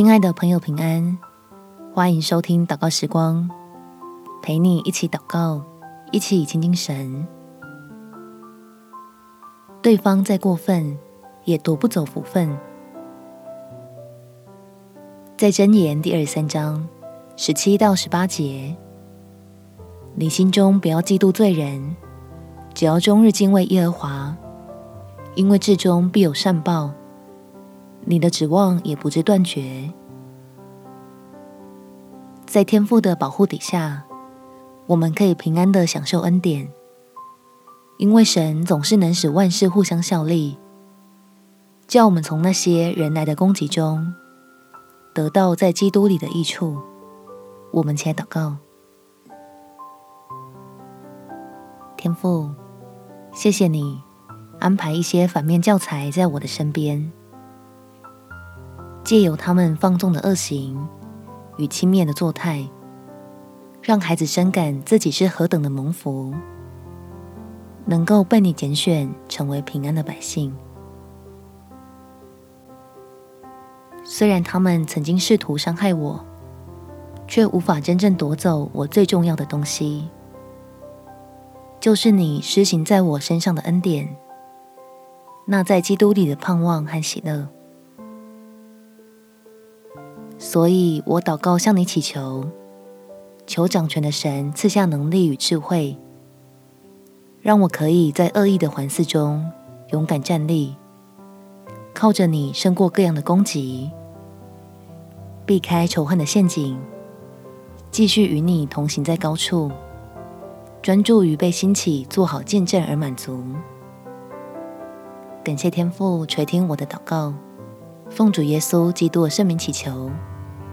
亲爱的朋友，平安！欢迎收听祷告时光，陪你一起祷告，一起亲近神。对方再过分，也夺不走福分。在箴言第二十三章十七到十八节，你心中不要嫉妒罪人，只要终日敬畏耶和华，因为至终必有善报。你的指望也不致断绝，在天父的保护底下，我们可以平安的享受恩典，因为神总是能使万事互相效力，叫我们从那些人来的攻击中，得到在基督里的益处。我们且祷告：天父，谢谢你安排一些反面教材在我的身边。借由他们放纵的恶行与轻蔑的作态，让孩子深感自己是何等的蒙福，能够被你拣选成为平安的百姓。虽然他们曾经试图伤害我，却无法真正夺走我最重要的东西，就是你施行在我身上的恩典，那在基督里的盼望和喜乐。所以我祷告，向你祈求，求掌权的神赐下能力与智慧，让我可以在恶意的环伺中勇敢站立，靠着你胜过各样的攻击，避开仇恨的陷阱，继续与你同行在高处，专注于被兴起做好见证而满足。感谢天父垂听我的祷告，奉主耶稣基督的圣名祈求。